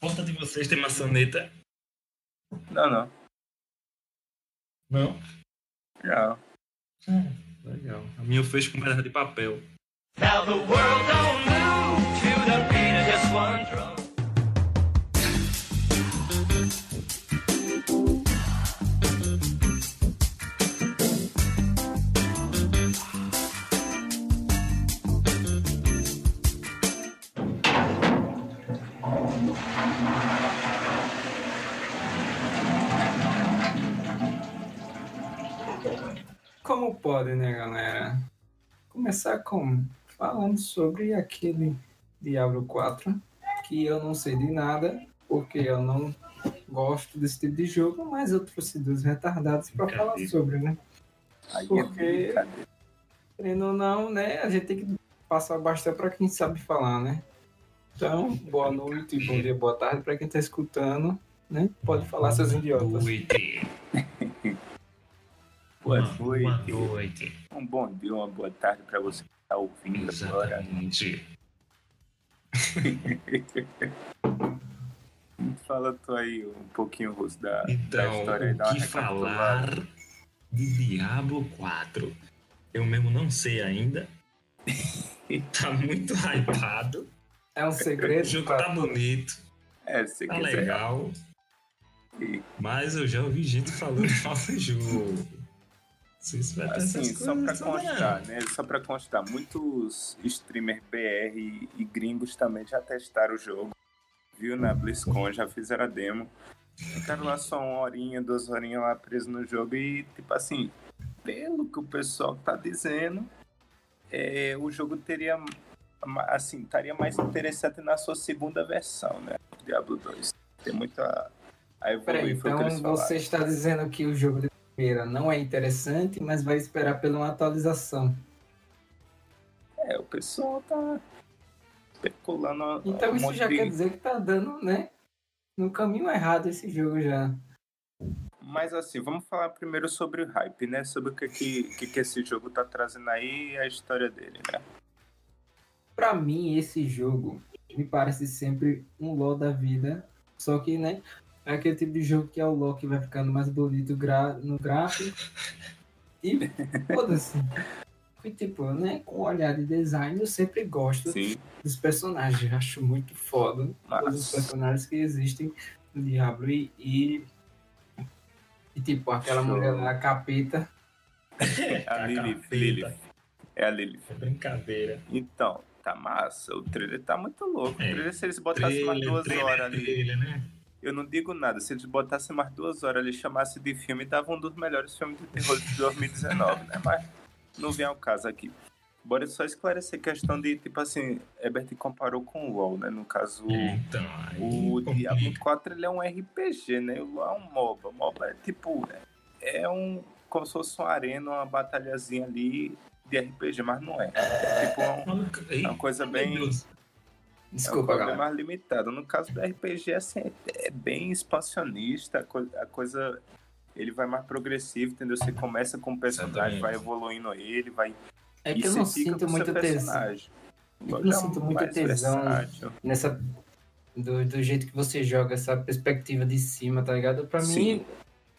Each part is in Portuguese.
porta de vocês tem maçaneta? Não, não. Não? Não. Ah, legal. A minha eu fiz com pedaço de papel. Now the world don't move to the beat of just one drum. Pode, né, galera? Começar com falando sobre aquele Diablo 4, que eu não sei de nada, porque eu não gosto desse tipo de jogo, mas eu trouxe dois retardados para falar sobre, né? Porque- é brincadeira. Querendo ou não, né? A gente tem que passar bastante para quem sabe falar, né? Então, boa noite, bom dia, boa tarde para quem tá escutando, né? Pode falar, seus idiotas. Noite. Boa Uma Boa noite. noite. Um bom dia, uma boa tarde pra você que tá ouvindo agora. Exatamente. Fala tu aí um pouquinho, Russo, da, da Então, história aí. dá o que recapitulada. falar de Diablo 4? Eu mesmo não sei ainda. tá muito hypado. É um O segredo. jogo pra- tá bonito, É, tá quiser. legal. E, Mas eu já ouvi gente falando mal do jogo. Assim, só todas, constar, né? Só pra constar, muitos streamers BR e gringos também já testaram o jogo. Viu na BlizzCon, já fizeram a demo. Ficaram lá só uma horinha, duas horinhas lá preso no jogo e, tipo assim, pelo que o pessoal tá dizendo, é, o jogo teria, assim, estaria mais interessante na sua segunda versão, né? Diablo 2. Tem muita a evoluir, Peraí, então que eles falaram. você está dizendo que o jogo primeira não é interessante, mas vai esperar pela uma atualização. É, o pessoal tá especulando. Então um isso já de- quer dizer que tá dando, né? No caminho errado esse jogo já. Mas assim, vamos falar primeiro sobre o hype, né? Sobre o que, que, que, que esse jogo tá trazendo aí e a história dele, né? Pra mim, esse jogo me parece sempre um LoL da vida. Só que, né? É aquele tipo de jogo que é o que vai ficando mais bonito gra- no gráfico. E foda-se. E tipo, né? Com o olhar de design, eu sempre gosto Sim, dos personagens. Acho muito foda todos os personagens que existem no Diablo. E, e, e, tipo, aquela Show. mulher lá, capeta. a Lilith, Capeta. Lilith. É a Lilith. É brincadeira. Então, tá massa. O trailer tá muito louco. O É. trailer, se eles botassem mais duas trailer, horas ali, trailer, né? Eu não digo nada. Se eles botassem mais duas horas ali, chamassem de filme, dava um dos melhores filmes de terror de 2019, né? Mas não vem ao caso aqui. Bora só esclarecer a questão de, tipo assim, Herbert comparou com o WoW, né? No caso, Então, O complica. Diablo 4 ele é um RPG, né? O LoL é um MOBA. MOBA é tipo. É um. Como se fosse uma arena, uma batalhazinha ali de RPG, mas não é. É tipo um- Maluco, ei, é uma coisa bem. Deus. É Desculpa, coisa galera. mais limitada. No caso do RPG, assim, é- é bem expansionista. A coi- a coisa. Ele vai mais progressivo, entendeu? Você começa com o personagem, Exatamente. vai evoluindo ele, vai. É e que eu você não sinto muito tesão. O Eu não é sinto muito tesão. versátil. nessa do, do jeito que você joga essa perspectiva de cima, tá ligado? Pra Sim. mim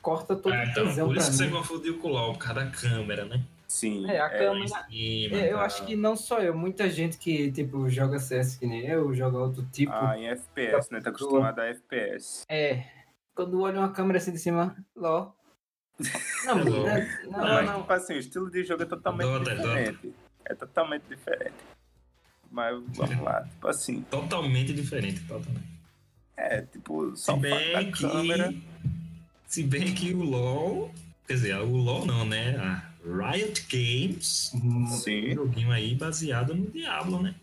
corta todo Ah, o então, tesão por pra isso que você mim. confundiu com o LOL, por causa da câmera, né? Sim. É, a é, câmera- cima, É, eu tá. acho que não só eu, muita gente que tipo joga CS que nem eu, joga outro tipo. Ah, em FPS, né? Tá acostumado a FPS. É, quando olha uma câmera assim de cima, LOL. Não, É LOL. não, Não, não, mas, não. tipo assim, o estilo de jogo é totalmente Dota, é Dota. diferente. É totalmente diferente. Mas vamos lá, tipo assim, Totalmente diferente, totalmente. é tipo, só Se bem que. câmera. Se bem que o LOL. Quer dizer, o LOL não, né? A Riot Games. Um Sim. joguinho aí baseado no Diablo, né?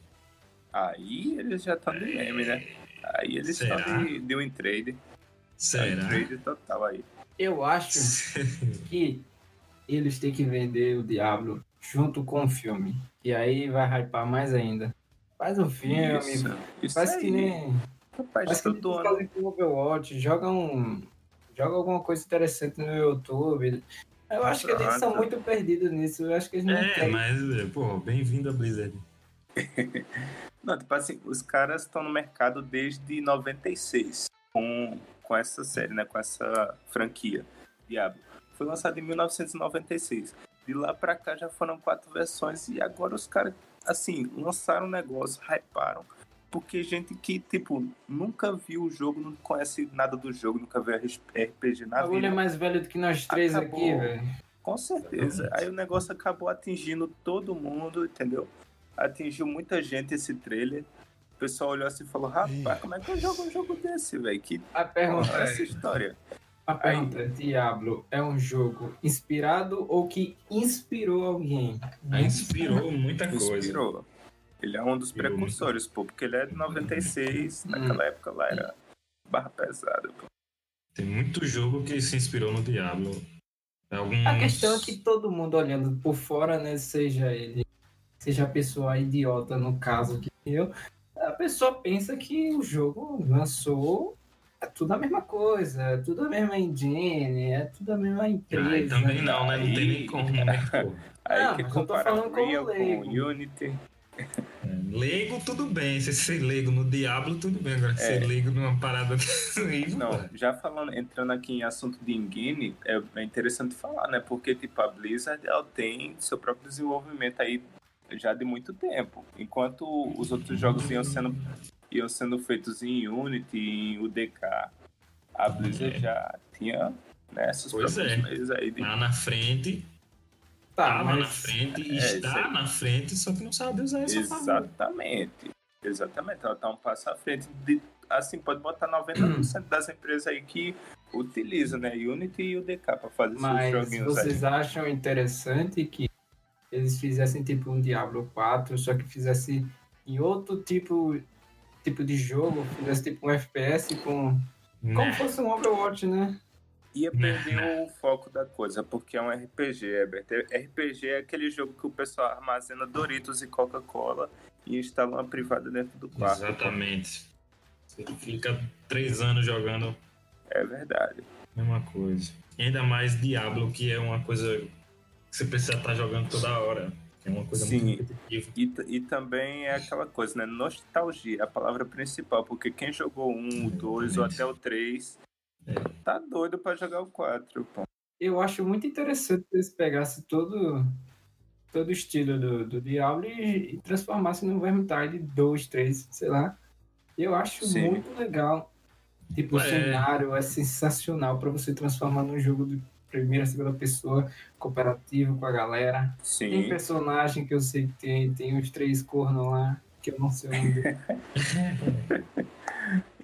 Aí eles já estão de meme, né? Aí eles Será? estão de, de win trade. Será? Win trade total aí. Eu acho que eles têm que vender o Diablo junto com o filme. E aí vai hypar mais ainda. Faz um filme, Isso, isso faz aí. que nem. Rapaz, Faz que nem fazem com o Overwatch, joga um. Joga alguma coisa interessante no YouTube. Eu acho que eles são muito perdidos nisso. Eu acho que eles não É, querem. mas, pô, bem-vindo a Blizzard. Não, tipo assim, os caras estão no mercado desde 96 com, com essa série, né? Com essa franquia, Diablo. Foi lançado em 1996. De lá pra cá já foram quatro versões e agora os caras, assim, lançaram um negócio, hyparam. Porque gente que, tipo, nunca viu o jogo, não conhece nada do jogo, nunca viu RPG O na bagulho é vida. mais velho do que nós três Acabou. aqui, velho. Com certeza. Aí o negócio acabou atingindo todo mundo, entendeu? Atingiu muita gente esse trailer. O pessoal olhou assim e falou: Rapaz, como é que eu jogo um jogo desse, velho? Que A pergunta porra é essa é, história? a pergunta é, Diablo é um jogo inspirado ou que inspirou alguém? Aí inspirou muita coisa. Inspirou. Ele é um dos precursores, pô, porque ele é de 96, naquela época lá era barra pesada, pô. Tem muito jogo que se inspirou no Diablo. Alguns... A questão é que todo mundo olhando por fora, né, seja ele, seja a pessoa idiota no caso que eu, a pessoa pensa que o jogo lançou é tudo a mesma coisa, é tudo a mesma engine, é tudo a mesma empresa. Aí também não, né? Não tem nem como, né? Pô. Aí Não, que eu tô falando como Unreal com. Unity. Leigo, tudo bem. Se ser leigo no Diablo, tudo bem. Agora, ser É. leigo numa parada desse não. já falando, entrando aqui em assunto de engine, é, é interessante falar, né? Porque, tipo, a Blizzard, ela tem seu próprio desenvolvimento aí já de muito tempo. Enquanto os outros jogos iam sendo, iam sendo feitos em Unity, em UDK, a Blizzard É. já tinha né, seus Pois próprios é. meios aí de... Lá na frente, Tá, na mas frente e É, isso está aí. na frente, só que não sabe usar isso a favor. Exatamente. Exatamente. Ela tá um passo à frente. De, assim, pode botar 90% das empresas aí que utilizam, né? Unity e UDK para fazer seus Mas joguinhos aí. vocês acham interessante que eles fizessem tipo um Diablo 4, só que fizesse em outro tipo, tipo de jogo, fizesse tipo um FPS com. Como Né? fosse um Overwatch, né? Ia Né, perder né. o foco da coisa, porque é um RPG, Herbert. RPG é aquele jogo que o pessoal armazena Doritos e Coca-Cola e instala uma privada dentro do quarto. Exatamente. Você fica três anos jogando É verdade. mesma coisa. E ainda mais Diablo, que é uma coisa que você precisa estar jogando toda hora. É uma coisa Sim. muito repetitiva. E, e também é aquela coisa, né? Nostalgia, a palavra principal, porque quem jogou um, o dois ou até o três tá doido pra jogar o quatro, pô. Eu acho muito interessante que eles pegassem todo, todo o estilo do, do Diablo e, e transformassem no Vermintide 2, 3, sei lá. Eu acho Sim. muito legal. Tipo, o É. cenário é sensacional para você transformar num jogo de primeira, segunda pessoa, cooperativo com a galera. Tem Sim. personagem que eu sei que tem, tem uns três cornos lá, que eu não sei o nome dele.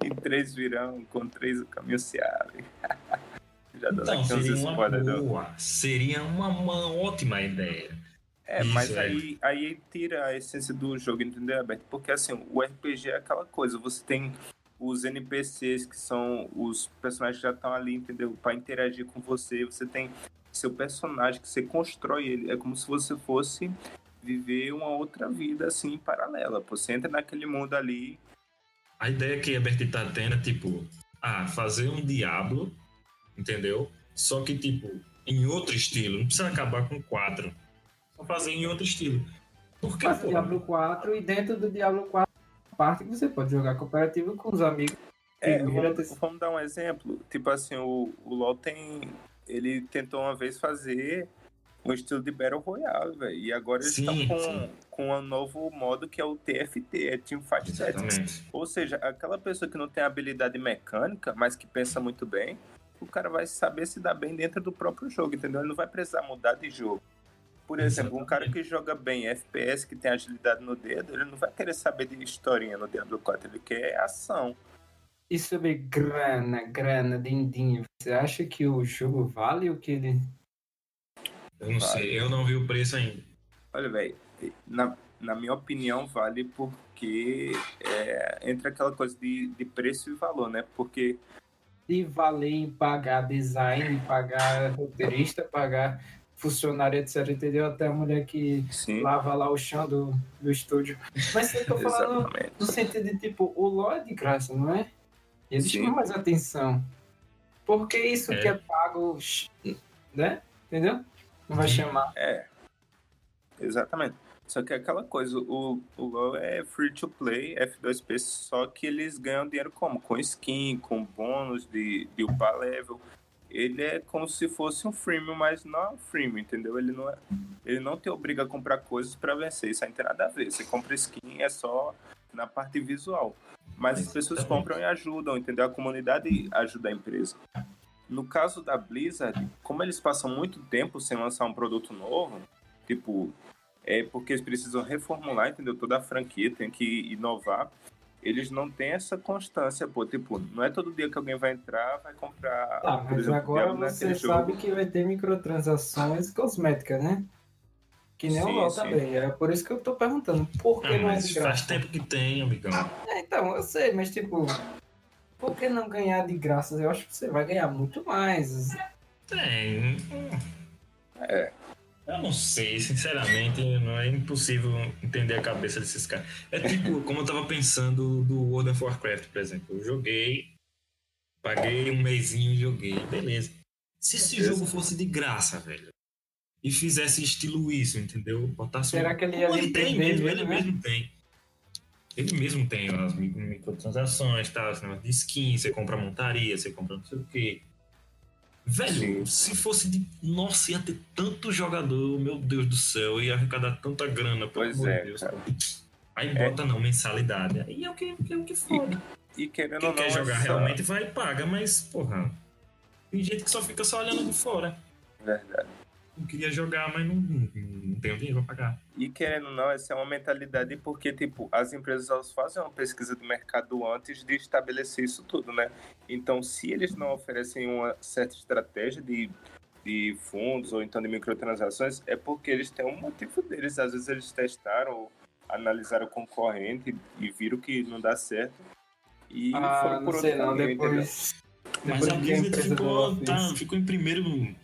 E três virão, com três o caminho se abre. Já dando Então, uns seria uma do- boa. Seria uma, uma ótima ideia. É, Isso, mas é. aí, aí tira a essência do jogo, entendeu, Alberto? Porque assim, o RPG é aquela coisa, você tem os NPCs que são os personagens que já estão ali, entendeu? Pra interagir com você, você tem seu personagem que você constrói ele, é como se você fosse viver uma outra vida assim paralela. Você entra naquele mundo ali, A ideia que a Bert tá tendo é tipo, ah, fazer um Diablo, entendeu? Só que, tipo, em outro estilo. Não precisa acabar com quatro. Só fazer em outro estilo. Porque, Faz pô, Diablo 4 e dentro do Diablo 4 parte que você pode jogar cooperativo com os amigos. É, vamos, vamos dar um exemplo. Tipo assim, o, o LoL tem. Ele tentou uma vez fazer um estilo de Battle Royale, velho. E agora eles Sim, estão com, sim. com um novo modo que é o TFT, é Team Fight Tactics. exatamente. Ou seja, aquela pessoa que não tem habilidade mecânica, mas que pensa muito bem, o cara vai saber se dar bem dentro do próprio jogo, entendeu? Ele não vai precisar mudar de jogo. Por exemplo, um cara que joga bem FPS, que tem agilidade no dedo, ele não vai querer saber de historinha no Diablo 4, ele quer ação. E sobre grana, grana, dindinho, você acha que o jogo vale o que ele. Eu não Vai. sei, eu não vi o preço ainda. Olha, velho, na, na minha opinião, vale porque é, entra aquela coisa de, de preço e valor, né? Porque de valer em pagar design, pagar roteirista, pagar funcionário, etc. Entendeu? Até a mulher que sim, lava lá o chão do, do estúdio. Mas eu tô falando no sentido de tipo, o LOL é de graça, não é? Eles Sim. mais atenção. Porque isso É. que é pago, né? Entendeu? Não vai chamar. É, exatamente. Só que é aquela coisa, o, o LoL é free to play, F2P, só que eles ganham dinheiro como? Com skin, com bônus de, de upar level. Ele é como se fosse um freemium, mas não é um freemium, entendeu? Ele não, é, ele não te obriga a comprar coisas pra vencer, isso aí não tem nada a ver. Você compra skin, é só na parte visual. Mas as pessoas compram e ajudam, entendeu? A comunidade ajuda a empresa. No caso da Blizzard, como eles passam muito tempo sem lançar um produto novo, tipo, é porque eles precisam reformular, entendeu? Toda a franquia tem que inovar. Eles não têm essa constância, pô. Tipo, não é todo dia que alguém vai entrar, vai comprar. Tá, por mas exemplo, agora Diablo você sabe jogo. que vai ter microtransações cosméticas, né? Que nem Sim, o LoL sim. também. É por isso que eu tô perguntando. Por que Ah, não é de faz graça? tempo que tem, amigão. É, então, eu sei, mas tipo, por que não ganhar de graça? Eu acho que você vai ganhar muito mais. Tem. É. Eu não sei, sinceramente, não é impossível entender a cabeça desses caras. É tipo, como eu tava pensando do World of Warcraft, por exemplo. Eu joguei, paguei um mêsinho e joguei, beleza. Se esse Beleza. jogo fosse de graça, velho, e fizesse estilo isso, entendeu? Botasse Será um- que ele ia ele tem mesmo, mesmo, ele né? mesmo tem. Ele mesmo tem as mi- microtransações, tá? De skin, você compra montaria, você compra não sei o quê. Velho, Sim. se fosse de. Nossa, ia ter tanto jogador, meu Deus do céu, ia arrecadar tanta grana, pelo Pois amor é, de Deus. cara. Aí É. bota não, mensalidade. Aí é o que, é o que foda. E querendo Quem não, quer jogar essa- realmente vai e paga, mas, porra. Tem gente que só fica só olhando de fora. Verdade. Não queria jogar, mas não, não, não tem dinheiro pra pagar. E querendo ou não, essa é uma mentalidade porque, tipo, as empresas elas fazem uma pesquisa de mercado antes de estabelecer isso tudo, né? Então, se eles não oferecem uma certa estratégia de, de fundos ou então de microtransações, é porque eles têm um motivo deles. Às vezes eles testaram ou analisaram o concorrente e viram que não dá certo. E Ah, foram não por sei outro não, caminho, depois... Mas a Blizzard empresa do ficou, tá, ficou em primeiro no, no-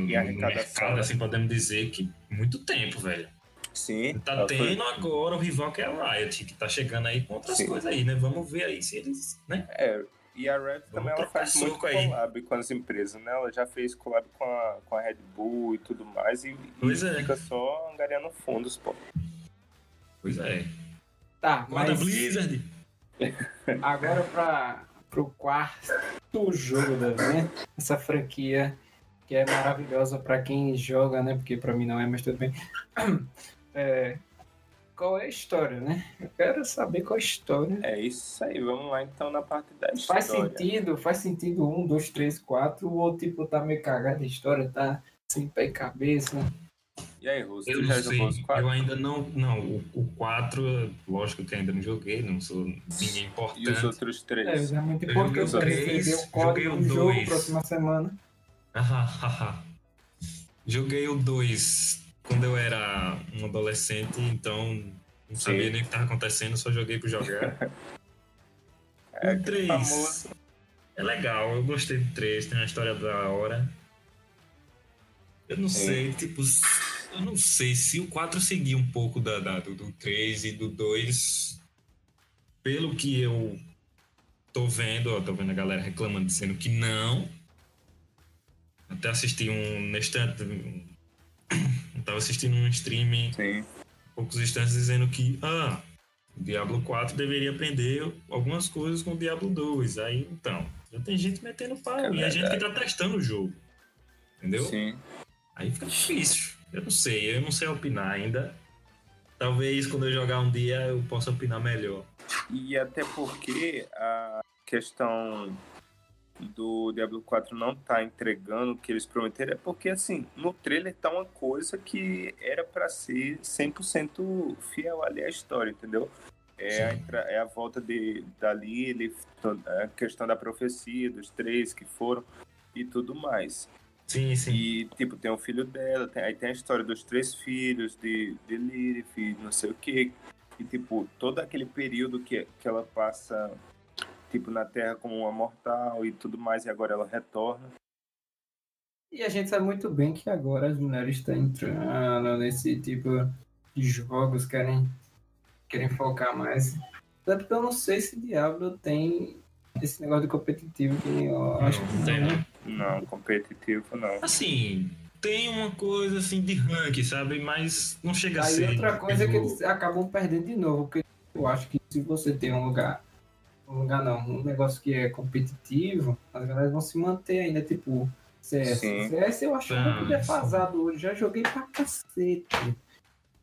no mercado, né? assim, podemos dizer que muito tempo, velho. Sim. Tá ela foi- tendo agora o rival que é a Riot, que tá chegando aí com outras Sim. coisas aí, né? Vamos ver aí se eles, né? É, e a Red também ela faz muito soco aí. collab com as empresas, né? Ela já fez collab com a, com a Red Bull e tudo mais, e, Pois e é. fica só angariando fundos, pô. Pois é. Tá, Mas... da mas Blizzard. agora para pro quarto jogo da né? essa franquia que é maravilhosa para quem joga, né? Porque para mim não é, mas tudo bem. É, qual é a história, né? Eu quero saber qual é a história. É isso aí, vamos lá então na parte da história. Faz sentido, faz sentido um, dois, três, quatro, ou tipo tá meio cagado a história, tá sem pé e cabeça. E aí, Russo, Eu já sei, jogou os eu quatro? ainda não. Não, o, o 4, lógico que ainda não joguei, não sou ninguém E os importante. outros É, três? é muito Eu importante joguei o para três, receber o código joguei o do jogo dois. próxima semana. Joguei o 2 quando eu era um adolescente, então não sabia Sim. nem o que estava acontecendo, só joguei por jogar. É, o aquele 3 famoso. é legal, eu gostei do 3, tem uma história da hora. Eu não Sim. sei, tipo, eu não sei se o 4 seguir um pouco da, da- do, do 3 e do 2. Pelo que eu tô vendo, ó, tô vendo a galera reclamando, dizendo que não. Até assisti um. Neste, eu tava assistindo um stream Sim, poucos instantes dizendo que ah, o Diablo 4 deveria aprender algumas coisas com o Diablo 2. Aí então, já tem gente metendo pau É e a gente que tá testando o jogo. Entendeu? sim. Aí fica difícil. Eu não sei, eu não sei opinar ainda. Talvez quando eu jogar um dia eu possa opinar melhor. E até porque a questão do Diablo 4 não tá entregando o que eles prometeram é porque, assim, no trailer tá uma coisa que era pra ser 100% fiel ali à história, entendeu? É a, é a volta de, da Lilith, a questão da profecia, dos três que foram e tudo mais. Sim, sim. E, tipo, tem o filho dela, tem- aí tem a história dos três filhos de, de Lilith, não sei o quê. E, tipo, todo aquele período que, que ela passa, tipo, na Terra como uma mortal e tudo mais, e agora ela retorna. E a gente sabe muito bem que agora as mulheres estão entrando nesse tipo de jogos, querem, querem focar mais. Até porque eu não sei se Diablo tem esse negócio de competitivo que eu acho que não tem, né? Não, competitivo não. Assim, tem uma coisa assim de ranking, sabe? Mas não chega a Aí ser. outra coisa é que eles acabam perdendo de novo, porque eu acho que se você tem um lugar, um lugar não, um negócio que é competitivo, as galera vão se manter ainda, tipo, CS. Sim. CS eu acho Ah, pouco defasado hoje, já joguei pra cacete.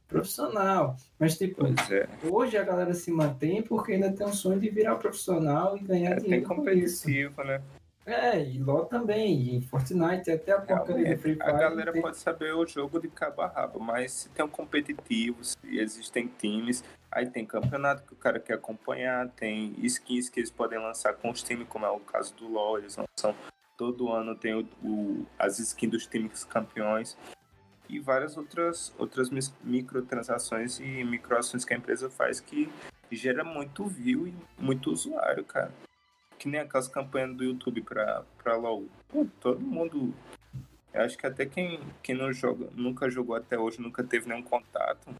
Profissional. Mas tipo, é. hoje a galera se mantém porque ainda tem um sonho de virar profissional e ganhar É, tem dinheiro com isso. competitivo, né? É, e LoL também, e Fortnite, até a porcaria do Free Fire. a galera tem- pode saber o jogo de cabo a rabo, mas se tem um competitivo, se existem times, aí tem campeonato que o cara quer acompanhar, tem skins que eles podem lançar com os times, como é o caso do LoL, eles lançam todo ano, tem o, o- as skins dos times campeões e várias outras, outras microtransações e microações que a empresa faz que gera muito view e muito usuário, cara. Que nem aquelas campanhas do YouTube pra, pra LoL. Pô, todo mundo eu acho que até quem, quem não joga, nunca jogou até hoje, nunca teve nenhum contato,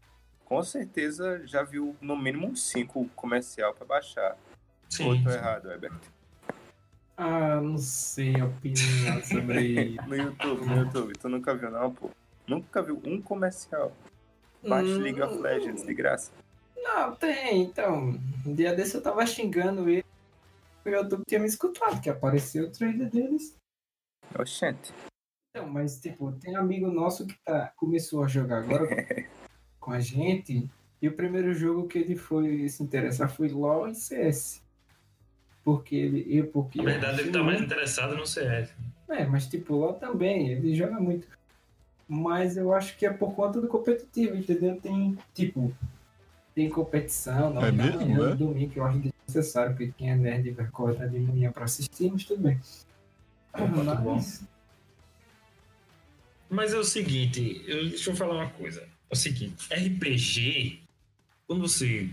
com certeza já viu no mínimo uns 5 comercial pra baixar. sim, Ou tô sim. errado, Herbert? Ah, não sei a opinião sobre isso. No YouTube, no YouTube, tu nunca viu não, pô? Nunca viu um comercial. Baixe Hum, League of Legends de graça. Não, tem, então. Um dia desse eu tava xingando ele. O YouTube tinha me escutado, que apareceu o trailer deles. Oxente. Então, mas tipo, tem amigo nosso que tá, começou a jogar agora com a gente. E o primeiro jogo que ele foi se interessar foi LOL e CS. Porque ele. Eu, porque Na verdade, ele tá mais interessado no CS. É, mas tipo, LOL também, ele joga muito. Mas eu acho que é por conta do competitivo, entendeu? Tem, tipo, tem competição, não É na mesmo, é? domingo, que eu acho desnecessário, porque quem é nerd vai acordar de manhã pra assistir, mas tudo bem. bom. Mas, Mas é o seguinte, eu, deixa eu falar uma coisa. É o seguinte, RPG, quando você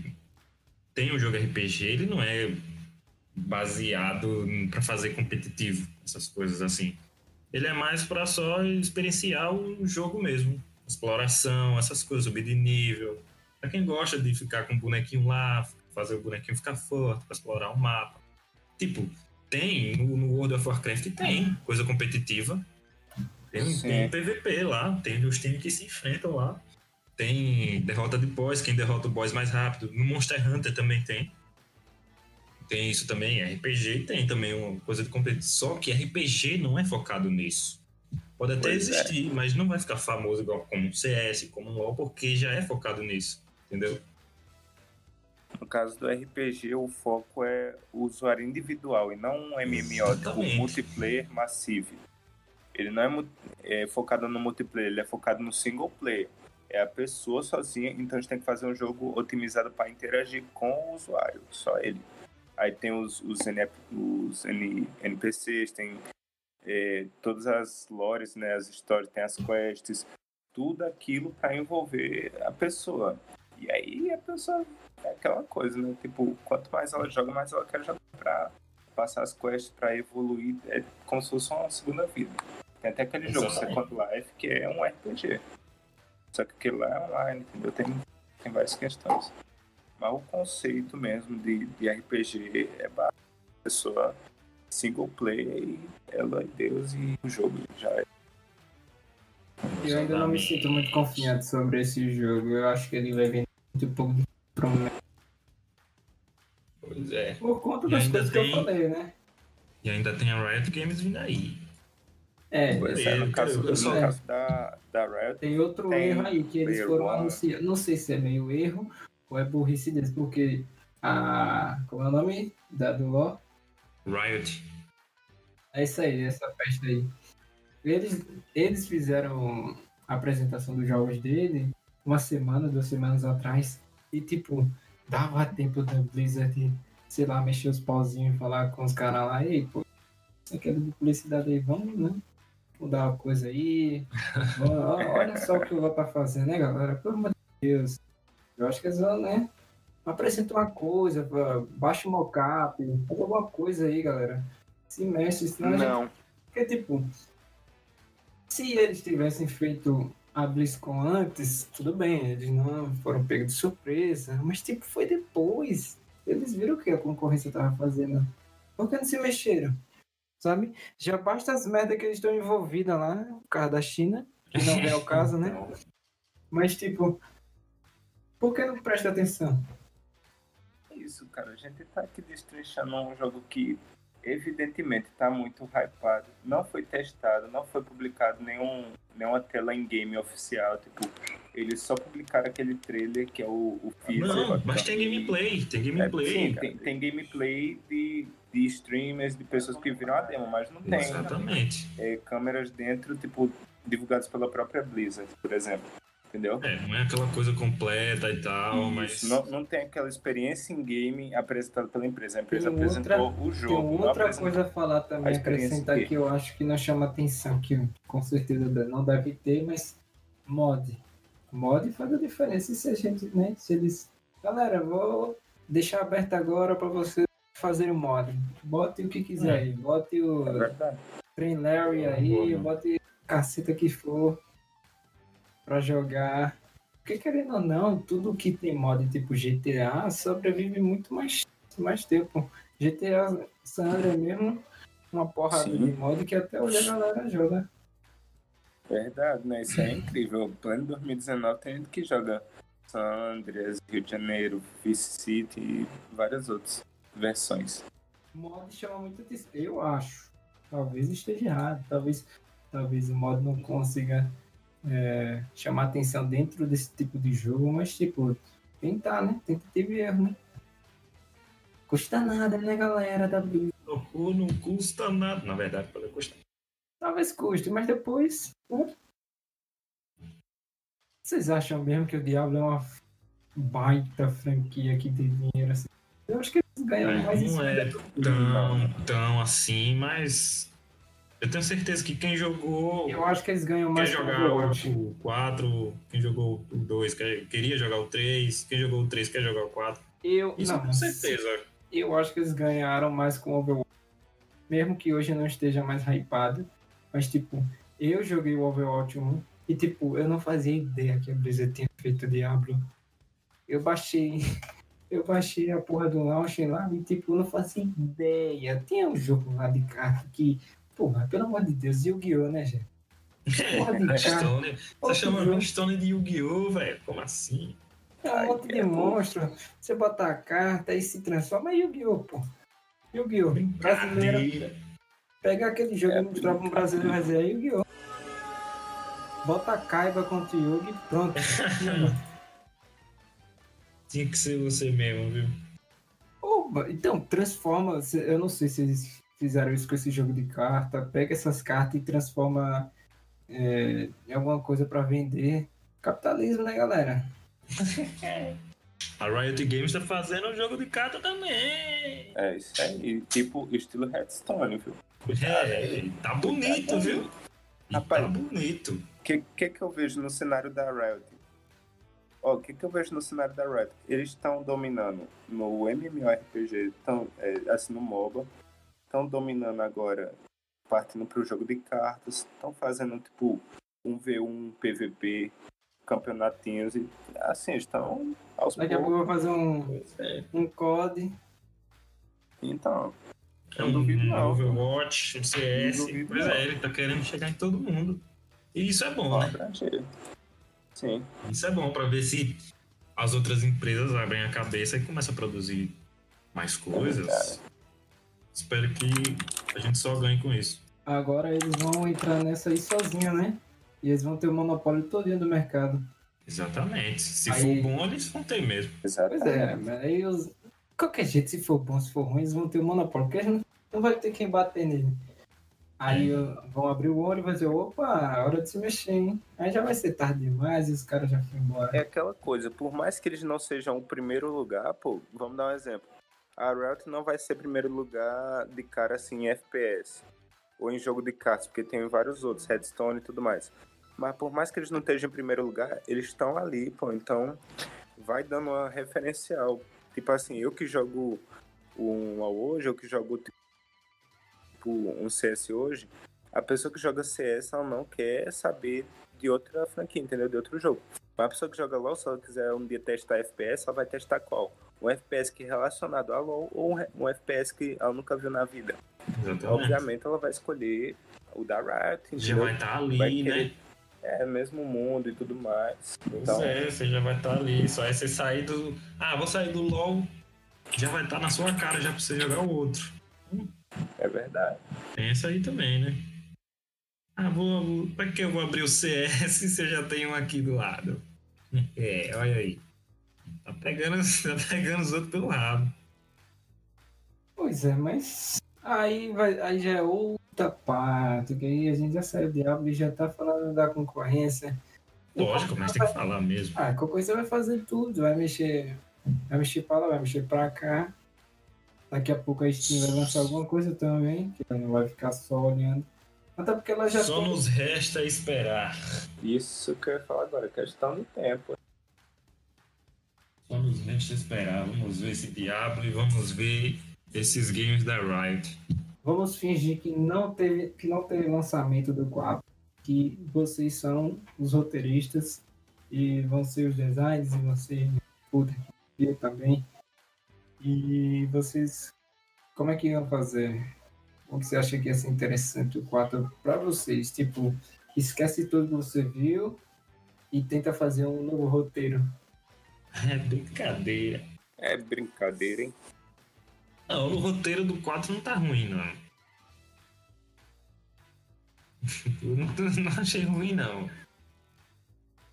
tem um jogo RPG, ele não é baseado para fazer competitivo, essas coisas assim. Ele é mais para só experienciar o jogo mesmo. Exploração, essas coisas, subir de nível. Pra quem gosta de ficar com o bonequinho lá, fazer o bonequinho ficar forte, pra explorar o mapa. Tipo, tem no, no World of Warcraft tem coisa competitiva. Tem, tem PVP lá, tem os times que se enfrentam lá. Tem derrota de boss, quem derrota o boss mais rápido. No Monster Hunter também tem. Tem isso também, RPG tem também uma coisa de competição. Só que RPG não é focado nisso. Pode até Pois é. existir, mas não vai ficar famoso igual como um CS, como um LoL, porque já é focado nisso. Entendeu? No caso do RPG, o foco é o usuário individual e não um MMO, tipo multiplayer massive. Ele não é, é focado no multiplayer, ele é focado no single player. É a pessoa sozinha, então a gente tem que fazer um jogo otimizado para interagir com o usuário, só ele. Aí tem os, os, NF os N- NPCs, tem é, todas as lores, né, as histórias, tem as quests, tudo aquilo para envolver a pessoa. E aí a pessoa é aquela coisa, né? Tipo, quanto mais ela joga, mais ela quer jogar pra passar as quests, pra evoluir. É como se fosse uma segunda vida. Tem até aquele jogo Exatamente. Second Life, que é um RPG. Só que aquele lá é online, entendeu? Tem, tem várias questões. Mas o conceito mesmo de, de RPG é básico. A pessoa single player e ela é Deus e o jogo já é. eu ainda não me sinto muito confiante sobre esse jogo. Eu acho que ele vai vir muito pouco de promessa. Pois é. Por conta E das coisas que eu tem- falei, né? E ainda tem a Riot Games vindo aí. É, Pois é, no caso, eu no caso da, da Riot, Tem outro Tem erro aí que eles foram One. anunciar. Não sei se é meio erro ou é burrice deles, porque a. Como é o nome da, do LoL? Riot. É isso aí, essa festa aí. Eles, eles fizeram a apresentação dos jogos dele uma semana, duas semanas atrás. E tipo, dava tempo da Blizzard, sei lá, mexer os pauzinhos e falar com os caras lá, ei, pô, você quer de publicidade aí, vamos, né? Mudar uma coisa aí. Olha só o que o LoL tá fazendo, né, galera? Pelo amor de Deus. Eu acho que eles vão, né? Apresenta uma coisa, baixa o mocap, faz alguma coisa aí, galera. Se mexe, senão a gente não. porque, tipo, se eles tivessem feito a BlizzCon antes, tudo bem, eles não foram pegos de surpresa, mas, tipo, foi depois. Eles viram o que a concorrência tava fazendo. Por que não se mexeram? Sabe? Já basta as merdas que eles estão envolvidas lá, por causa da China. que não vem ao caso, né? Mas, tipo, por que não presta atenção? É isso, cara. A gente tá aqui destrinchando um jogo que evidentemente tá muito hypado. Não foi testado, não foi publicado nenhum, nenhuma tela em game oficial. Tipo, eles só publicaram aquele trailer que é o, o teaser. Não, mas tem gameplay, tem É, gameplay. sim, tem, tem gameplay de, de streamers, de pessoas que viram a demo, mas não tem Exatamente. é, câmeras dentro, tipo, divulgadas pela própria Blizzard, por exemplo. Entendeu? É, não é aquela coisa completa e tal, mas. Isso, não, não tem aquela experiência em game apresentada pela empresa. A empresa Tem apresentou outra- o Tem jogo. não outra coisa a falar também, a acrescentar que eu acho que não chama atenção, que com certeza não deve ter, mas mod. Mod faz a diferença. E se a gente, né? Se eles. Galera, vou deixar aberto agora para vocês fazerem mod. Bote o que quiser aí. Bote o É verdade. Train Larry aí, bote caceta que for pra jogar. Porque querendo ou não, tudo que tem mod tipo GTA sobrevive muito mais, mais tempo. GTA San Andreas mesmo, uma porrada Sim. de mod que até hoje a galera joga. Verdade, né? Isso é incrível. Plano 2019 tem gente que joga San Andreas, Rio de Janeiro, Vice City e várias outras versões. mod chama muita atenção. Eu acho. Talvez esteja errado. Talvez, talvez o mod não consiga é, chamar atenção dentro desse tipo de jogo, mas tipo, tentar, né? Tentativa e erro, né? Custa nada, né, galera? da Blizzard? Ou não custa nada. Na verdade, pode custar. Talvez custe, mas depois. né? Vocês acham mesmo que o Diablo é uma baita franquia que tem dinheiro assim? Eu acho que eles ganham É, mais não é tão, tão assim, mas eu tenho certeza que quem jogou. Eu acho que eles ganham mais com jogar Overwatch. o 4, quem jogou o 2 quer, queria jogar o 3, quem jogou o 3 quer jogar o 4. Eu, Isso não, com certeza. Eu acho que eles ganharam mais com Overwatch. Mesmo que hoje não esteja mais hypado. Mas, tipo, eu joguei o Overwatch 1 e, tipo, eu não fazia ideia que a Blizzard tinha feito Diablo. Eu baixei. Eu baixei a porra do launcher lá e, tipo, eu não fazia ideia. Tinha um jogo lá de carta que. Porra, pelo amor de Deus, Yu-Gi-Oh, né, gente? Porra de. Hearthstone. Você Outro chama. Hearthstone de Yu-Gi-Oh, velho? Como assim? É um monte de monstro. Você bota a carta e se transforma. É Yu-Gi-Oh, pô. Yu-Gi-Oh. Brasileiro. Pegar aquele jogo É, e mostrar pra um brasileiro dizer, é Yu-Gi-Oh! Bota a Kaiba contra o Yugi, pronto. Tinha que ser você mesmo, viu? Oba, então, transforma. Eu não sei se eles fizeram isso com esse jogo de carta. Pega essas cartas e transforma é, em alguma coisa pra vender. Capitalismo, né, galera? A Riot Games tá fazendo um jogo de carta também. É isso aí. Tipo, estilo Hearthstone, viu? É, tá bonito, viu? E Rapaz. tá bonito. O que, que que eu vejo no cenário da Riot? Ó, o que que eu vejo no cenário da Riot? Eles estão dominando no MMORPG, tão, é, assim, no MOBA. Estão dominando agora, partindo pro jogo de cartas. Estão fazendo, tipo, um V1, PVP, campeonatinhos. E, assim, estão aos Daqui a pouco poucos. eu vou fazer um, é. um COD. Então, É Não um duvido, não. Overwatch, um CS. Duvido, pois não. é, ele tá querendo chegar em todo mundo. E isso é bom, né? abranger. Sim. Isso é bom pra ver se as outras empresas abrem a cabeça e começam a produzir mais coisas. Cara. Espero que a gente só ganhe com isso. Agora eles vão entrar nessa aí sozinho, né? E eles vão ter o monopólio todinho do mercado. Exatamente. Se Aí- for bom, eles vão ter mesmo. Pois Exatamente. é, mas aí os. Qualquer jeito, se for bom, se for ruim, eles vão ter o monopólio, porque não, não vai ter quem bater nele. Aí ó, vão abrir o olho e vai dizer, opa, hora de se mexer, hein? Aí já vai ser tarde demais e os caras já foram embora. É aquela coisa, por mais que eles não sejam o primeiro lugar, pô, vamos dar um exemplo. A Riot não vai ser primeiro lugar de cara assim em FPS. Ou em jogo de cartas, porque tem vários outros, Redstone e tudo mais. Mas por mais que eles não estejam em primeiro lugar, eles estão ali, pô. Então vai dando uma referencial. Tipo assim, eu que jogo um ao hoje, eu que jogo tipo um CS hoje, a pessoa que joga CS ela não quer saber de outra franquia, entendeu? De outro jogo. Mas a pessoa que joga LoL, se ela quiser um dia testar FPS, ela vai testar qual? Um FPS que é relacionado a LoL ou um FPS que ela nunca viu na vida. Exatamente. Obviamente ela vai escolher o da Riot, Já entendeu? vai estar ali, Vai né? querer- É, mesmo mundo e tudo mais. Pois Então, é, você já vai estar ali. Só é você sair do. Ah, vou sair do LOL. Já vai estar na sua cara já pra você jogar o outro. é verdade. Tem isso aí também, né? Ah, vou. vou- Pra que eu vou abrir o CS se eu já tenho um aqui do lado? É, olha aí. Tá pegando, tá pegando os outros pelo rabo. Pois é, mas aí, vai, aí já é outra parte, que aí a gente já saiu do Diablo e já tá falando da concorrência. Lógico, mas tem que falar mesmo. Ah, a concorrência vai fazer tudo, vai mexer, vai mexer pra lá, vai mexer pra cá. Daqui a pouco a Steam vai lançar alguma coisa também, que ela não vai ficar só olhando. Até porque ela já Só tem- nos resta esperar. Isso que eu ia falar agora, questão de tempo. Só nos resta esperar. Vamos ver esse Diablo e vamos ver esses games da Riot. Vamos fingir que não teve, que não teve lançamento do 4. Que vocês são os roteiristas e vão ser os designs e pariu também. E vocês. Como é que iam fazer? O que você acha que ia ser interessante o 4 para vocês? Tipo, esquece tudo que você viu e tenta fazer um novo roteiro. É brincadeira. É brincadeira, hein? Não, o roteiro do 4 não tá ruim, não. Eu não, não achei ruim, não.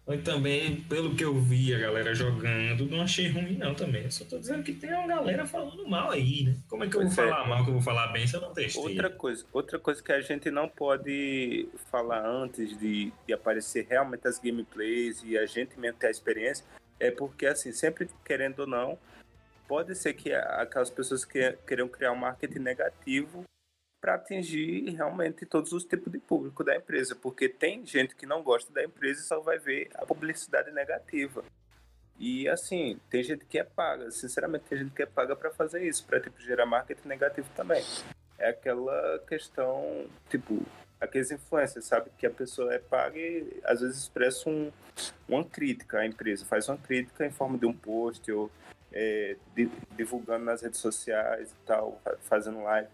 Mas também, pelo que eu vi a galera jogando, não achei ruim, não, também. Eu só tô dizendo que tem uma galera falando mal aí, né? Como é que eu vou é. falar mal, que eu vou falar bem se eu não testei? Outra coisa, outra coisa que a gente não pode falar antes de, de aparecer realmente as gameplays e a gente mesmo ter a experiência, é porque, assim, sempre querendo ou não, pode ser que aquelas pessoas que queiram criar um marketing negativo para atingir realmente todos os tipos de público da empresa, porque tem gente que não gosta da empresa e só vai ver a publicidade negativa. E assim, tem gente que é paga, sinceramente, tem gente que é paga para fazer isso, para tipo gerar marketing negativo também. É aquela questão, tipo, aqueles influencers, sabe, que a pessoa é paga e às vezes expressa um, uma crítica à empresa, faz uma crítica em forma de um post ou é, di- divulgando nas redes sociais e tal, fa- fazendo live.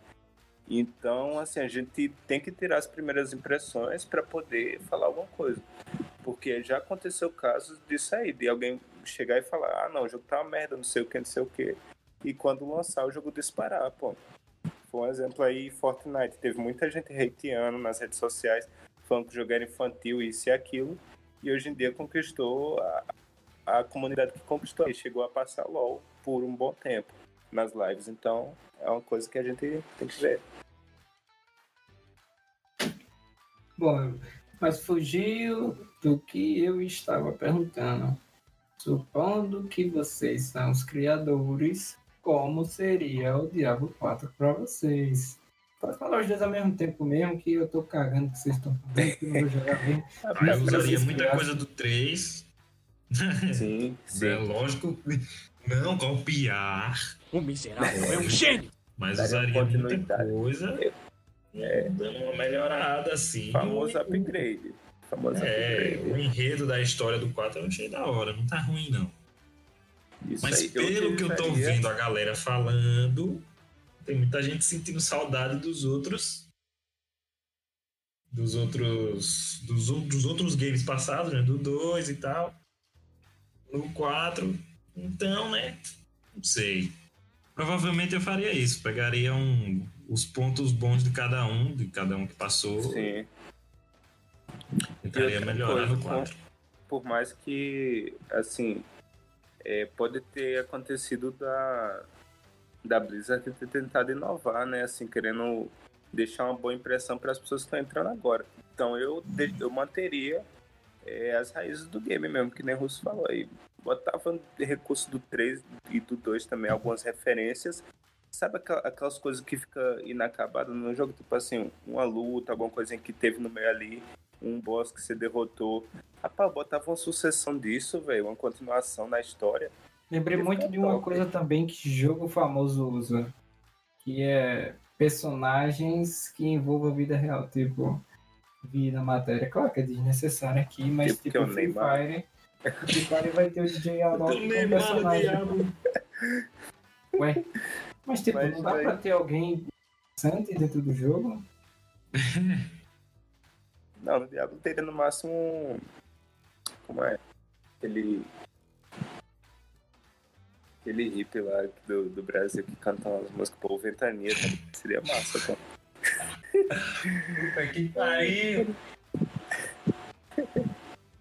Então, assim, a gente tem que tirar as primeiras impressões para poder falar alguma coisa. Porque já aconteceu casos disso aí, de alguém chegar e falar, ah não, o jogo tá uma merda, não sei o que, não sei o que. E quando lançar o jogo disparar, pô. Foi um exemplo aí, Fortnite. Teve muita gente hateando nas redes sociais, falando que o jogo era infantil, isso e aquilo. E hoje em dia conquistou a, a comunidade que conquistou. E chegou a passar LOL por um bom tempo nas lives. Então, é uma coisa que a gente tem que ver. Bom, mas fugiu do que eu estava perguntando. Supondo que vocês são os criadores, como seria o Diablo 4 para vocês? Pode falar os dois ao mesmo tempo mesmo, que eu tô cagando que vocês estão falando, que eu não vou jogar mesmo. Ah, eu usaria muita coisa do 3. Sim, É lógico, não copiar, O miserável é um gênio! mas Daria usaria muita coisa, É. dando uma melhorada assim. Famoso upgrade. Famoso É, upgrade. o enredo da história do 4 eu achei da hora, não tá ruim não. Isso Mas aí, pelo que eu tô vendo a galera falando, tem muita gente sentindo saudade dos outros. Dos outros. Dos, dos outros games passados, né? Do 2 e tal. No 4. Então, né? Não sei. Provavelmente eu faria isso. Pegaria um, os pontos bons de cada um, de cada um que passou. Sim. Tentaria melhorar coisa, no 4. Por mais que, assim, é, pode ter acontecido da, da Blizzard ter tentado inovar, né? Assim, querendo deixar uma boa impressão para as pessoas que estão entrando agora. Então eu, eu manteria é, as raízes do game mesmo, que nem o Russo falou aí. Botava recurso do 3 e do 2 também, algumas referências. Sabe aquela- aquelas coisas que fica inacabada no jogo? Tipo assim, uma luta, alguma coisinha que teve no meio ali, um boss que você derrotou. Rapaz, botava uma sucessão disso, velho, uma continuação na história. Lembrei Ia muito de uma top. coisa também que jogo famoso usa, que é personagens que envolvam a vida real, tipo, vi na matéria, claro que é desnecessário aqui, mas Tipo que tipo, é o Free Neymar. Fire, Fire vai ter o DJ Alok Do como personagem. Ué, mas tipo, Mas não dá vai- pra ter alguém interessante dentro do jogo? Não, no Diablo teria no máximo um. Como é? Aquele. Aquele hippie lá do, do Brasil que canta umas músicas por ventania. tá? Seria massa, pô. Puta que pariu.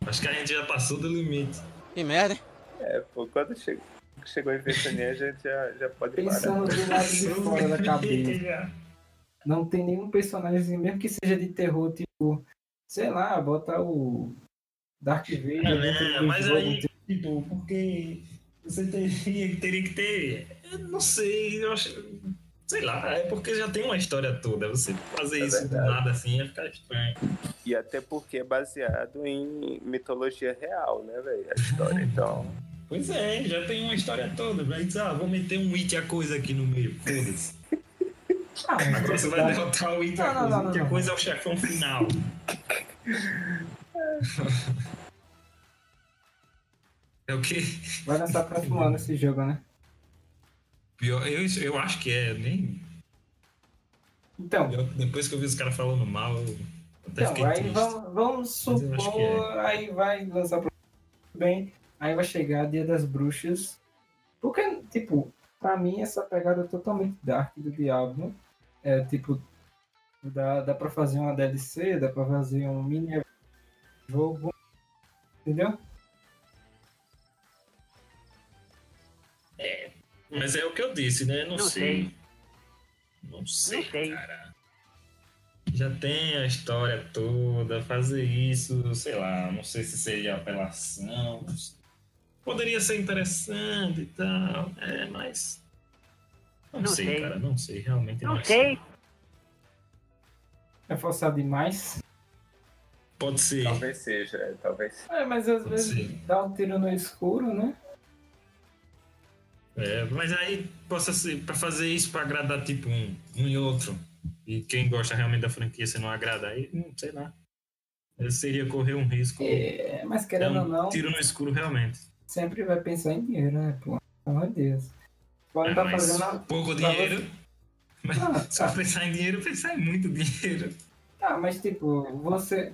Acho que a gente já passou do limite. Que merda, hein? É, pô, quando chegou, chegou em ventania a gente já, já pode parar. Pensando do lado de fora da cabeça. Não tem nenhum personagem, mesmo que seja de terror, tipo, sei lá, bota o Dark Vader dentro né? Mas jogo, aí, tipo, porque você teria, teria que ter. Eu não sei, eu acho. Sei lá, é porque já tem uma história toda. Você fazer É isso do verdade. nada assim ia ficar estranho. E até porque é baseado em mitologia real, né, velho? A história, então. Pois é, já tem uma história toda. Vai dizer, ah, vou meter um It a coisa aqui no meio. Foda-se. Ah, mas Agora você vai derrotar o It a Não, não, coisa. não, coisa é o chefão final. É o quê? vai lançar próximo ano esse jogo, né? Pior, eu, eu acho que é, nem. Então, que depois que eu vi os caras falando mal, eu até então aí vamos, vamos eu supor, é. aí vai lançar próximo bem, aí vai chegar Dia das Bruxas. Porque, tipo, pra mim essa pegada é totalmente dark do Diablo. É tipo, dá, dá pra fazer uma DLC, dá pra fazer um mini jogo. Entendeu? Mas é o que eu disse, né? Não, Não sei. sei. Não sei, Não sei. cara. Já tem a história toda, fazer isso, sei lá, não sei se seria apelação. Poderia ser interessante e tal, é, mas. Não, Não sei, sei. cara, não sei, realmente não, Não sei. É forçado demais. Pode ser. Talvez seja, é, talvez. É, mas às Pode vezes ser. dá um tiro no escuro, né? É, mas aí possa ser pra fazer isso pra agradar tipo um, um e outro. E quem gosta realmente da franquia se não agradar, aí, hum, sei lá. Seria correr um risco. É, mas É querendo ou um não, tiro no escuro realmente. sempre vai pensar em dinheiro, né? Pô, pelo amor de Deus. Pode É, estar mas fazendo. pouco dinheiro. Mas Ah, só tá. pensar em dinheiro, pensar em muito dinheiro. Tá, mas tipo, você.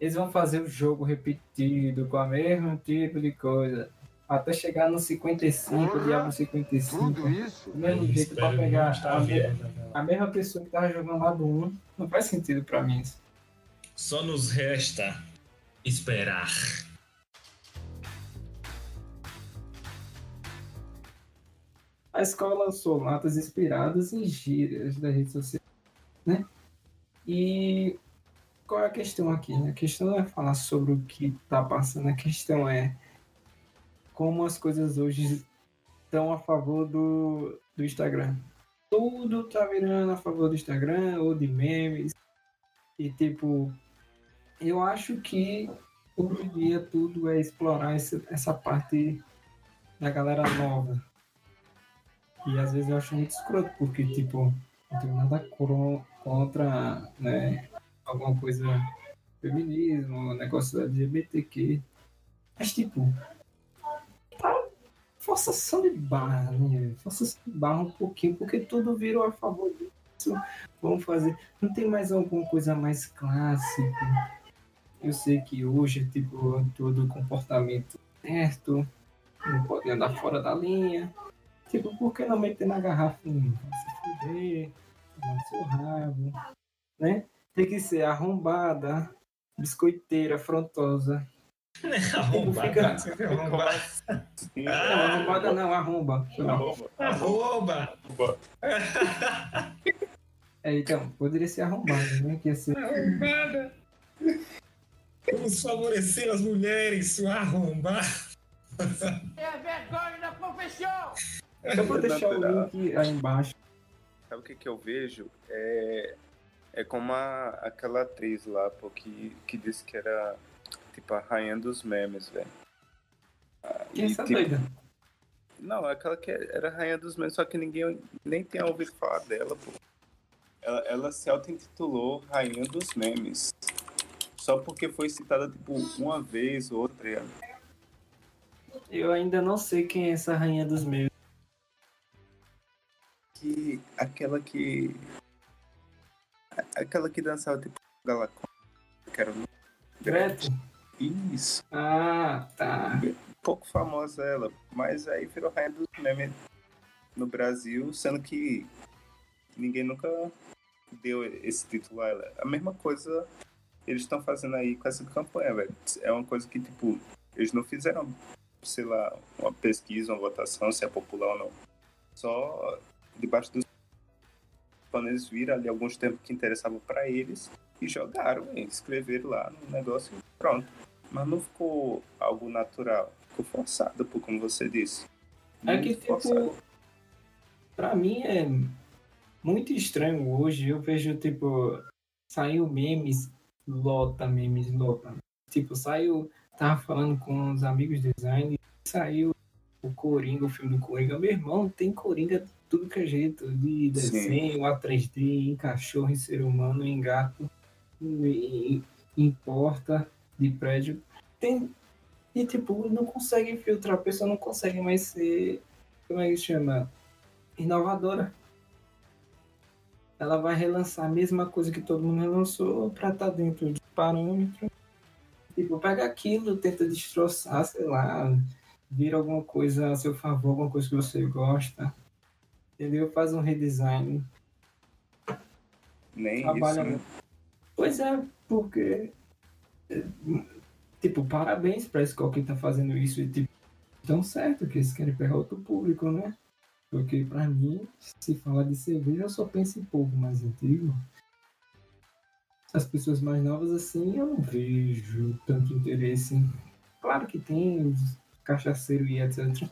Eles vão fazer o jogo repetido, com a mesmo tipo de coisa. Até chegar no 55, Diablo 55. isso? Do mesmo jeito pra pegar a, me- vendo. a mesma pessoa que tava jogando lá do 1. Não faz sentido pra mim isso. Só nos resta esperar. A escola lançou mapas inspiradas em gírias da rede social, né? E qual é a questão aqui? A questão não é falar sobre o que está passando, a questão é como as coisas hoje estão a favor do, do Instagram. Tudo tá virando a favor do Instagram ou de memes. E tipo, eu acho que hoje em dia tudo é explorar essa, essa parte da galera nova. E às vezes eu acho muito escroto, porque, tipo, não tenho nada contra, né, alguma coisa feminismo, negócio LGBTQ. Mas, tipo, forçação de barra, né? Forçação de barra um pouquinho, porque tudo virou a favor disso. Vamos fazer. Não tem mais alguma coisa mais clássica. Eu sei que hoje, tipo, todo comportamento certo, não pode andar fora da linha. Tipo, por que não meter na garrafinha? Vai se fuder, tomar seu rabo, né? Tem que ser arrombada, biscoiteira, afrontosa. Arrombada. fica- Você viu arrombada? Sim, Não, arrombada não, arromba. arroba. Arroba! É, então, poderia ser arrombada, né? Que ia ser... Arrombada! Vamos favorecer as mulheres, arromba! É vergonha da profissão! Eu vou deixar o link aí embaixo. Sabe o que, que eu vejo? É, é como a, aquela atriz lá, pô, que, que disse que era tipo a rainha dos memes, velho. Quem e, essa tipo, doida? Não, aquela que era a rainha dos memes, só que ninguém nem tinha ouvido falar dela, pô. Ela, ela se auto-intitulou Rainha dos Memes. Só porque foi citada, tipo, uma vez ou outra. Eu ainda não sei quem é essa rainha dos meus. Que aquela que. Aquela que dançava, tipo, Galacon. que era Gretchen. Isso. Ah, tá. Pouco famosa ela, mas aí virou rainha dos memes no Brasil, sendo que ninguém nunca deu esse título a ela. A mesma coisa eles estão fazendo aí com essa campanha, velho. É uma coisa que, tipo, eles não fizeram, sei lá, uma pesquisa, uma votação, se é popular ou não. Só debaixo dos quando eles viram ali alguns tempos que interessavam pra eles e jogaram, escreveram lá no negócio e pronto. Mas não ficou algo natural, ficou forçado, por como você disse. É que, Muito tipo, forçado. pra mim é muito estranho hoje. Eu vejo, tipo, saiu memes, lota memes, lota. Tipo, saiu, tava falando com os amigos de design, saiu o Coringa, o filme do Coringa. Meu irmão, tem Coringa de tudo que é jeito, de desenho, a 3D, em cachorro, em ser humano, em gato, em, em porta de prédio. Tem. E, tipo, não consegue filtrar, a pessoa não consegue mais ser. Como é que chama? Inovadora. Ela vai relançar a mesma coisa que todo mundo relançou pra estar dentro de parâmetro. Tipo, pega aquilo, tenta destroçar, sei lá, vira alguma coisa a seu favor, alguma coisa que você gosta. Entendeu? Faz um redesign. Nem trabalha isso, né? Pois é, porque. Tipo, parabéns pra escola que tá fazendo isso e tipo, tão certo que eles querem pegar outro público, né? Porque pra mim, se falar de cerveja, eu só penso em povo mais antigo. As pessoas mais novas assim, eu não vejo tanto interesse. Claro que tem os cachaceiros e etc.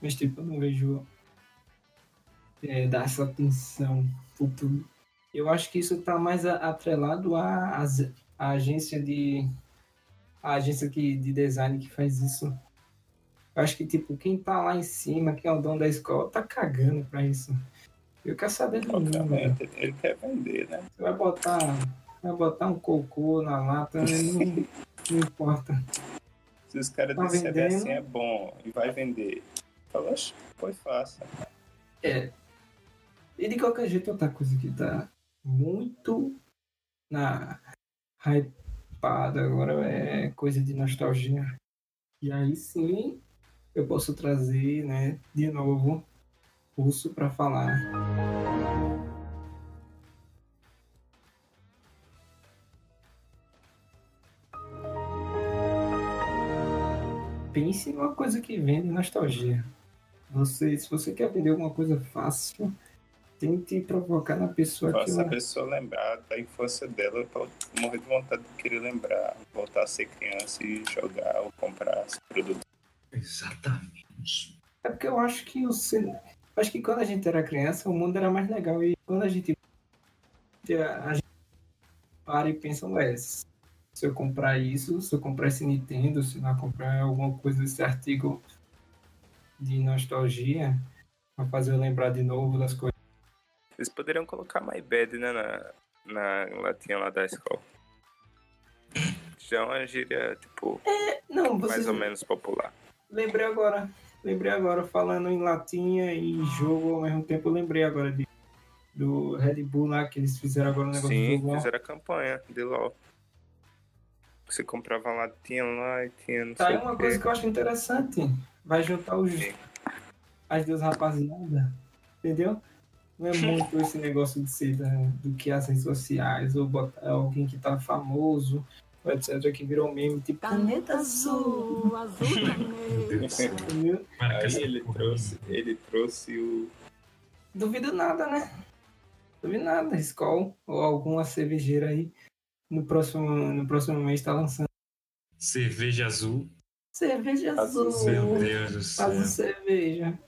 Mas tipo, eu não vejo é, dar essa atenção pro público. Eu acho que isso tá mais atrelado às- à agência de. A agência que, de design que faz isso. Eu acho que, tipo, quem tá lá em cima, quem é o dono da escola, tá cagando pra isso. Eu quero saber do mundo. Ele quer vender, né? Você vai botar, vai botar um cocô na lata, não, não importa. Se os caras Tá vendendo. assim é bom e vai vender, fala, "Oxe, foi fácil. É. E de qualquer jeito, outra coisa que tá muito na hypada agora é coisa de nostalgia. E aí sim eu posso trazer, né, de novo, Russo pra falar. Pense em uma coisa que vende nostalgia. Você, se você quer vender alguma coisa fácil, tente provocar na pessoa que Faça a pessoa lembrar da infância dela pra morrer de vontade de querer lembrar, voltar a ser criança e jogar ou comprar esse produto. Exatamente. É porque eu acho que o cin- acho que quando a gente era criança, o mundo era mais legal. E quando a gente, a gente para e pensa, ué, se eu comprar isso, se eu comprar esse Nintendo, se não comprar alguma coisa desse artigo de nostalgia, pra fazer eu lembrar de novo das coisas. Eles poderiam colocar My Bad, né, na, na latinha lá da escola. Já é uma gíria, tipo, Não, mais ou menos popular. lembrei agora. Lembrei agora, falando em latinha e jogo ao mesmo tempo, eu lembrei agora de, do Red Bull lá, que eles fizeram agora um negócio Sim, do LOL. fizeram a campanha de LOL. Você comprava latinha lá e tinha não Tá aí uma o coisa que eu acho interessante. Vai juntar os, Sim. as duas rapaziadas. Entendeu? Não é muito esse negócio de ser da- do que as redes sociais, ou botar alguém que tá famoso, ou etc., que virou meme, tipo caneta azul. azul caneta. Entendeu? Mano, que Aí ele trouxe, ele trouxe o. Duvido nada, né? Duvido nada. Skol ou alguma cervejeira aí no próximo, no próximo mês tá lançando. Cerveja azul. Cerveja azul. Azul. Meu Deus do céu. Faz cerveja.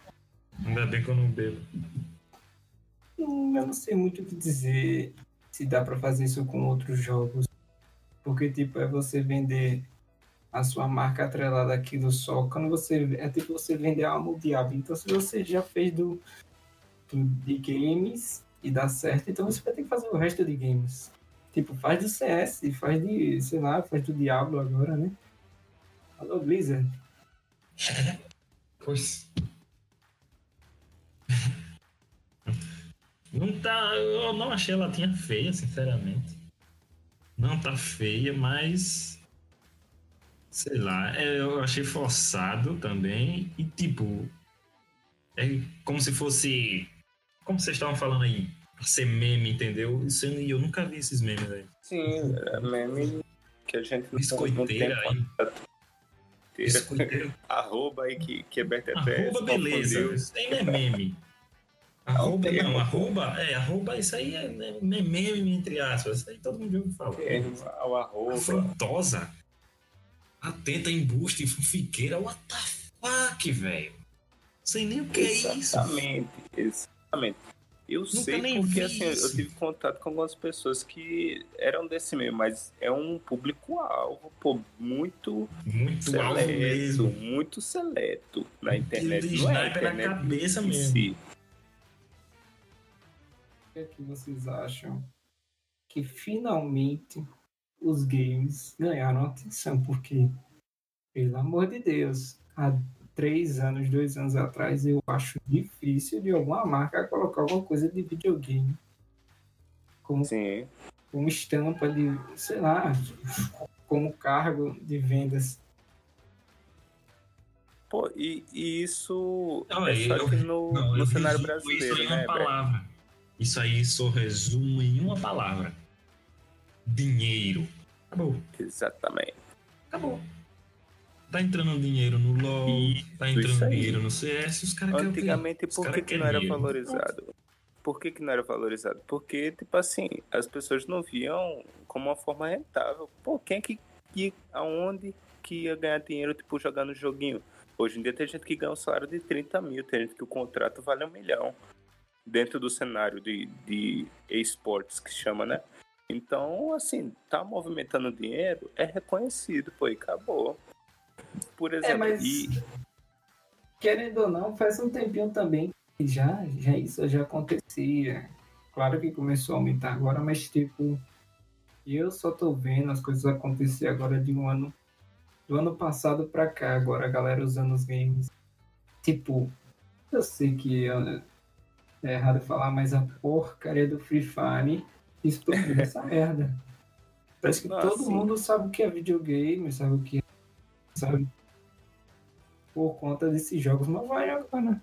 Ainda bem que eu não bebo. Hum, Eu não sei muito o que dizer se dá pra fazer isso com outros jogos. Porque, tipo, é você vender a sua marca atrelada àquilo só. Quando você. É tipo você vender a alma do diabo. Então, se você já fez do- de games e dá certo, então você vai ter que fazer o resto de games. Tipo, faz do CS, faz de. sei lá, faz do Diablo agora, né? Alô, Blizzard. Pois. Não tá. Eu não achei a latinha feia, sinceramente. Não tá feia, mas. Sei lá, é, eu achei forçado também. E tipo. É como se fosse. Como vocês estavam falando aí? Pra ser meme, entendeu? Isso eu, eu nunca vi esses memes aí. Sim, é meme que a gente não, Biscoiteira aí. contato. Biscoiteiro. Arroba aí que, que é. Arroba, beleza. não é meme. Arroba termo. não, arroba, é, arroba, isso aí é, é meme, entre aspas. Isso aí todo mundo ouviu falar. Termo, O arroba. Afrontosa. Atenta, embuste, fufiqueira. What the fuck, velho? Sei nem o que é isso. Exatamente, exatamente. Eu sei nem porque assim, eu tive contato com algumas pessoas que eram desse meio, mas é um público-alvo, pô, muito Muito seleto, muito seleto na internet. de Não é na internet cabeça mesmo. si. O que é que vocês acham que finalmente os games ganharam atenção? Porque, pelo amor de Deus, há três anos, dois anos atrás, eu acho difícil de alguma marca colocar alguma coisa de videogame como, Sim. como estampa de, sei lá, como cargo de vendas. Pô, e, e isso Não, é só eu- que no, Não, no eu cenário brasileiro, isso né, palavra. Isso aí só resumo em uma palavra. Dinheiro. Acabou. Exatamente. Acabou. Tá entrando dinheiro no LoL, tá entrando dinheiro no CS, os caras querem? Antigamente, por que, que não era dinheiro. valorizado? Por que, que não era valorizado? Porque, tipo assim, as pessoas não viam como uma forma rentável. Pô, quem é que ia, aonde que ia ganhar dinheiro, tipo, jogando joguinho? Hoje em dia tem gente que ganha um salário de 30 mil, tem gente que o contrato vale um milhão. Dentro do cenário de, de esportes que chama, né? Então, assim, tá movimentando dinheiro, é reconhecido, pô, e acabou. Por exemplo, É, mas e, querendo ou não, faz um tempinho também que já, já isso já acontecia. Claro que começou a aumentar agora, mas tipo, eu só tô vendo as coisas acontecer agora de um ano, do ano passado pra cá, agora a galera usando os games. Tipo, eu sei que é, é errado falar, mas a porcaria do Free Fire explodiu essa merda. Parece que Nossa, todo sim. mundo sabe o que é videogame, sabe o que é, sabe? Por conta desses jogos, mas vai agora.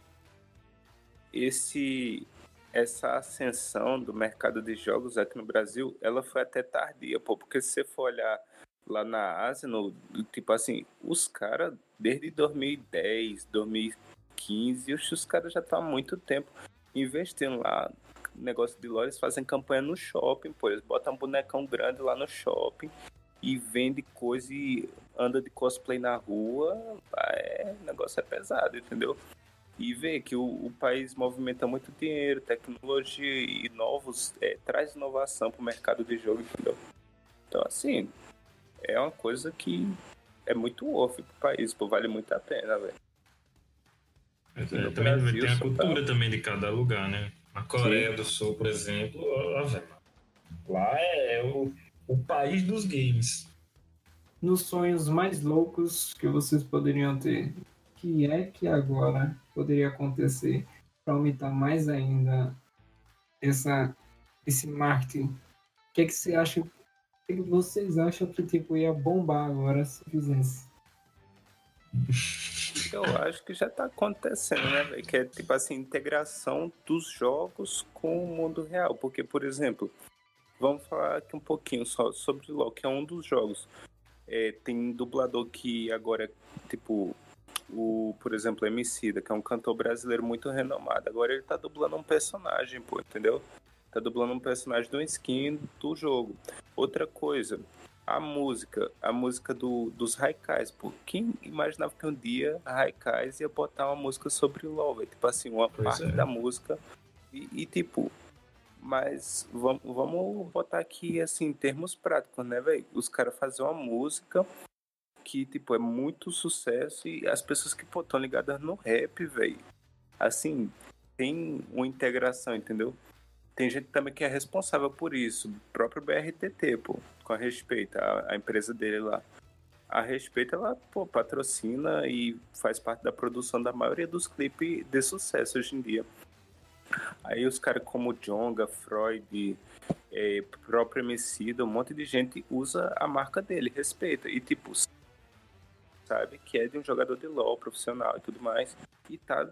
esse essa ascensão do mercado de jogos aqui no Brasil, ela foi até tardia, pô, porque se você for olhar lá na Ásia, no, tipo assim, os caras desde 2010, 2015, os, os caras já estão há muito tempo investindo lá. Negócio de lojas fazem campanha no shopping, pô, eles botam um bonecão grande lá no shopping e vende coisa e anda de cosplay na rua, é, o negócio é pesado, entendeu? e vê que o, o país movimenta muito dinheiro, tecnologia e novos, é, traz inovação para o mercado de jogo, entendeu? Então, assim, é uma coisa que é muito off pro país, pô, vale muito a pena, velho. É, também Brasil, tem a só cultura também de cada lugar, né? Na Coreia do Sul, por exemplo, ó, velho, lá é o, o país dos games. Nos sonhos mais loucos que vocês poderiam ter, o que é que agora poderia acontecer para aumentar mais ainda essa, esse marketing? O que, é que você acha? O que, é que vocês acham que tipo, ia bombar agora se fizesse? Eu acho que já tá acontecendo, né, velho? Que é tipo assim, integração dos jogos com o mundo real. Porque, por exemplo, vamos falar aqui um pouquinho só sobre o LoL, que é um dos jogos. É, tem dublador que agora tipo o, por exemplo, Emicida, que é um cantor brasileiro muito renomado. Agora ele tá dublando um personagem, pô, entendeu? Tá dublando um personagem do skin do jogo. Outra coisa, a música, a música do, dos Haikais, pô. Quem imaginava que um dia a Haikais ia botar uma música sobre velho? Tipo assim, uma Pois parte é. da música. E, e, tipo, mas vamos, vamos botar aqui, assim, em termos práticos, né, velho? Os caras fazem uma música que, tipo, é muito sucesso e as pessoas que, estão ligadas no rap, velho. Assim, tem uma integração, entendeu? Tem gente também que é responsável por isso. O próprio BRTT, pô, com a Respeita, a, a empresa dele lá. A Respeita, ela, pô, patrocina e faz parte da produção da maioria dos clipes de sucesso hoje em dia. Aí os caras como Jonga, Freud, é, próprio Emicida, um monte de gente usa a marca dele, respeita. E tipo, sabe que é de um jogador de LoL profissional e tudo mais. E tá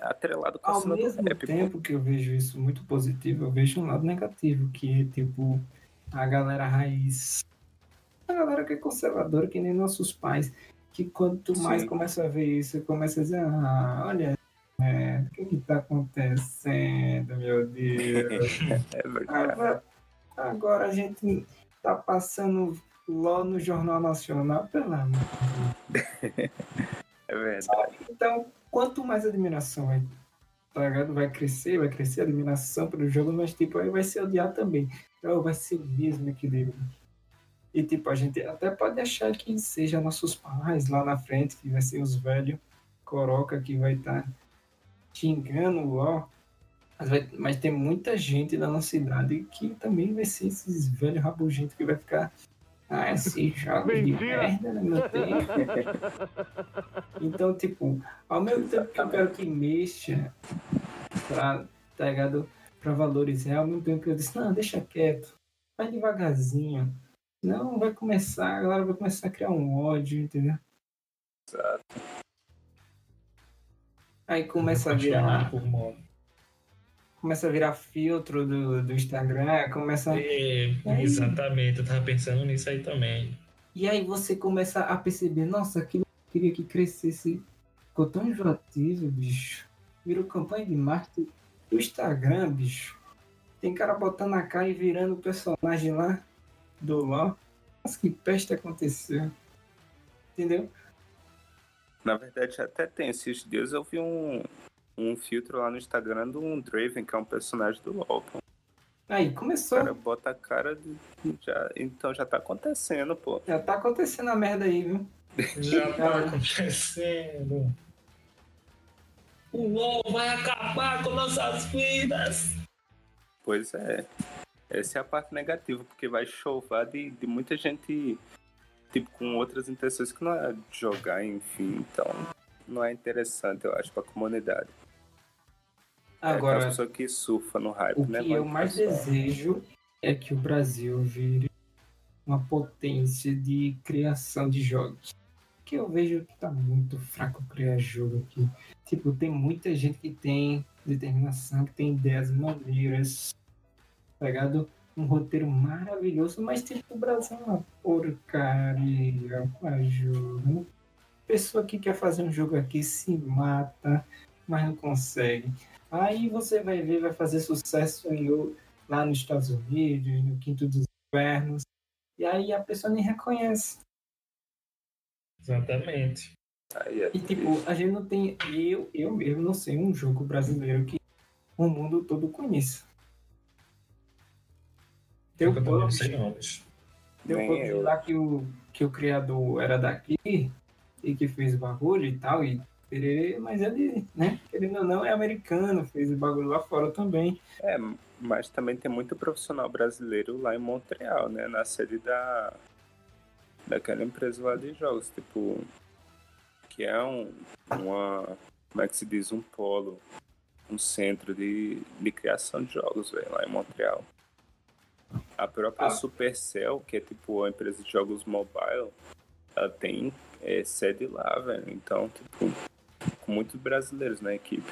atrelado com a Ao cena do mesmo rap, pô. tempo que eu vejo isso muito positivo, eu vejo um lado negativo, que é tipo a galera raiz. A galera que é conservadora, que nem nossos pais, que quanto mais Sim. começa a ver isso, começa a dizer, ah, olha, é, o que que tá acontecendo, meu Deus? É verdade. Agora, agora a gente tá passando LOL no Jornal Nacional, pelo amor de Deus. É verdade. Então, quanto mais admiração vai, tá ligado? vai crescer, vai crescer a admiração pelo jogo, mas tipo, aí vai ser odiado também. Então vai ser mesmo equilíbrio. E tipo, a gente até pode achar que seja nossos pais lá na frente, que vai ser os velhos coroca que vai estar xingando o. Mas, vai, mas tem muita gente da nossa idade que também vai ser esses velhos rabugentos que vai ficar. Ah, esse jogo de merda no meu tempo. Então, tipo, ao mesmo tempo que eu quero que mexa pra, tá ligado? Pra valorizar, ao mesmo tempo que eu disse, não, deixa quieto, vai devagarzinho. Não, vai começar, a galera vai começar a criar um ódio, entendeu? Exato. Aí começa a virar, começa a virar filtro do, do Instagram, começa. É, exatamente, eu tava pensando nisso aí também. E aí você começa a perceber, nossa, aquilo que eu queria que crescesse. Ficou tão enjoativo, bicho. Virou campanha de marketing do Instagram, bicho. Tem cara botando a cara e virando o personagem lá do LOL. Nossa, que peste aconteceu. Entendeu? Na verdade, até tem. Esses dias eu vi um, um filtro lá no Instagram do um Draven, que é um personagem do LoL. pô. Aí, O começou. cara bota a cara de. Já, então já tá acontecendo, pô. Já tá acontecendo a merda aí, viu? Já tá acontecendo. O LOL vai acabar com nossas vidas. Pois é. Essa é a parte negativa, porque vai chovar de, de muita gente, tipo, com outras intenções que não é de jogar, enfim. Então, não é interessante, eu acho, pra comunidade. É Agora, aquela pessoa que surfa no hype, o né? que eu mais desejo é que o Brasil vire uma potência de criação de jogos. Que eu vejo que tá muito fraco criar jogo aqui. Tipo, tem muita gente que tem determinação, que tem ideias maneiras, pegado um roteiro maravilhoso, mas tipo, o Brasil é uma porcaria pra jogo. Pessoa que quer fazer um jogo aqui se mata, mas não consegue. Aí você vai ver, vai fazer sucesso em lá nos Estados Unidos, no Quinto dos Infernos. E aí a pessoa nem reconhece. Exatamente. Aí é E tipo, a gente não tem. Eu, eu mesmo não sei um jogo brasileiro que o mundo todo conheça. Eu não sei tem o Nem eu. lá que o, que o criador era daqui e que fez o bagulho e tal, e pererê, mas ele, né, querendo ou não, é americano, fez o bagulho lá fora também. É, mas também tem muito profissional brasileiro lá em Montreal, né? Na sede da daquela empresa lá de jogos, tipo, que é um, uma, como é que se diz, um polo, um centro de, de criação de jogos, velho, lá em Montreal. A própria Ah. Supercell, que é tipo a empresa de jogos mobile, ela tem é, sede lá, velho. Então, tipo, com muitos brasileiros na equipe.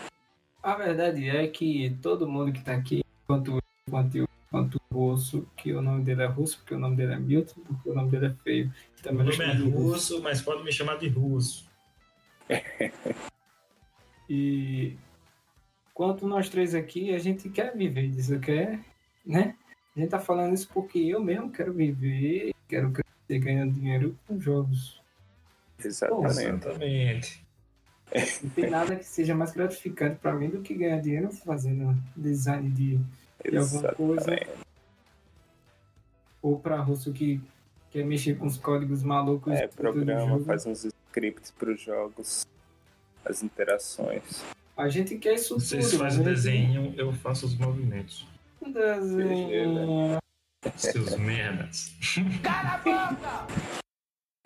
A verdade é que todo mundo que tá aqui, quanto quanto quanto o russo, que o nome dele é russo, porque o nome dele é Milton, porque o nome dele é feio. Meu Também nome é de russo, mas pode me chamar de russo. E quanto nós três aqui, a gente quer viver disso, quer, né? A gente tá falando isso porque eu mesmo quero viver, quero crescer ganhando dinheiro com jogos. Exatamente. Exatamente. Não tem nada que seja mais gratificante pra mim do que ganhar dinheiro fazendo design de, de alguma coisa. Ou pra russo que quer mexer com os códigos malucos É, programa, faz uns scripts para os jogos, as interações. A gente quer isso Vocês tudo. fazem o né? desenho, eu faço os movimentos. Desenho. Seus merdas.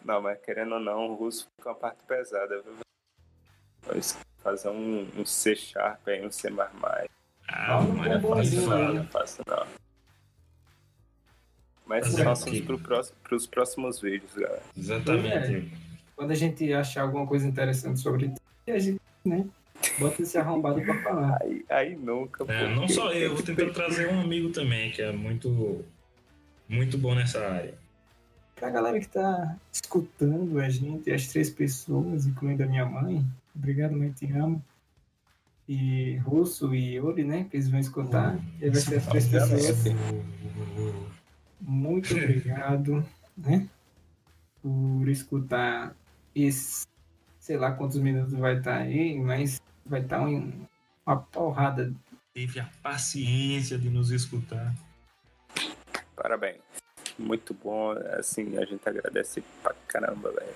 Não, mas querendo ou não, o russo fica uma parte pesada, viu? Fazer um, um C Sharp aí, um C. Ah, Ah, um mas é bonzinho, fácil. né? Não faço não. Mas são assuntos quê? pro próximo, pros próximos vídeos, galera. Exatamente. Quando a gente achar alguma coisa interessante sobre a gente, né? Bota esse arrombado pra falar. Aí, aí nunca. É, não só eu, vou tentar trazer um amigo também, que é muito, muito bom nessa área. Pra galera que tá escutando a gente, as três pessoas, incluindo a minha mãe, obrigado, mãe, te amo. E Russo e Yuri, né? Que eles vão escutar. E aí vai ser as três pessoas. Muito obrigado, né? Por escutar esse, sei lá quantos minutos vai estar aí, mas vai estar um, uma porrada. Teve a paciência de nos escutar. Parabéns. Muito bom. Assim, a gente agradece pra caramba, velho.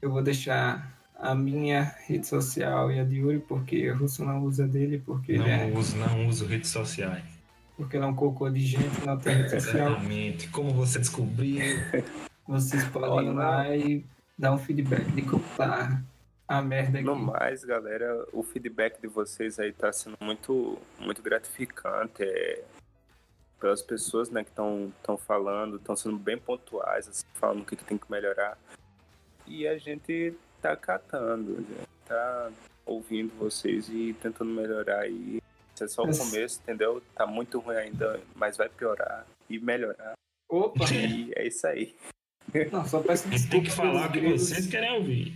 Eu vou deixar a minha rede social e a de Yuri, porque o Russo não usa dele, porque ele é, Não uso, não uso redes sociais. porque ele é um cocô de gente, não tem rede social. Exatamente. Como você descobriu? Vocês podem Olha, ir lá e dar um feedback de como tá a merda aqui. No mais, galera, o feedback de vocês aí tá sendo muito, muito gratificante. É, pelas pessoas né, que estão falando, estão sendo bem pontuais, assim, falando o que, que tem que melhorar. E a gente tá catando, tá ouvindo vocês e tentando melhorar aí. Isso é só o começo, entendeu? Tá muito ruim ainda, mas vai piorar e melhorar. Opa! E é isso aí. Não, só peço desculpa tem que falar que vocês querem ouvir.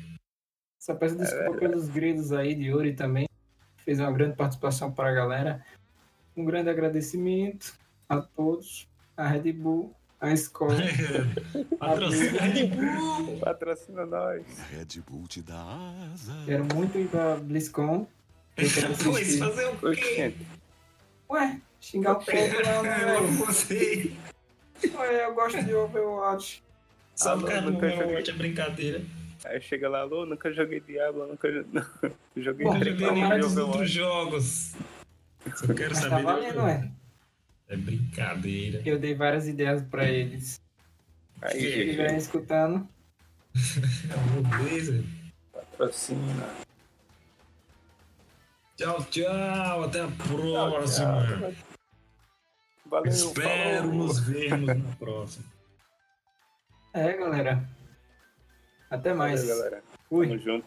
Só peço desculpa pelos gritos aí de Yuri também. Fez uma grande participação para a galera. Um grande agradecimento a todos, a Red Bull, a escola. Patrocínio Red Bull. Patrocina nós. Red Bull te dá asa. Quero muito ir pra BlizzCon. Pois fazer o quê? Ué, xingar o povo não, né, Eu velho? você. Ué, eu gosto de Overwatch. Só o cara não nunca joguei. é brincadeira. Aí chega lá, alô, nunca joguei Diablo, nunca jo- joguei Bom, três joguei nenhum dos outros jogos. Só quero Mas tá saber. valendo, ué. É brincadeira. Eu dei várias ideias pra eles. Aí, Se estiverem escutando, É um Blazer. patrocina. Tchau, tchau. Até a próxima. Valeu, Espero falou. nos vermos na próxima. é, galera. Até mais. Valeu, galera. Fui. Tamo junto.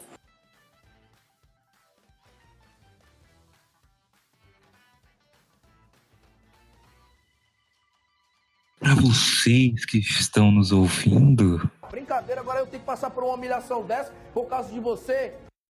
Vocês que estão nos ouvindo, Brincadeira, agora eu tenho que passar por uma humilhação dessa por causa de você.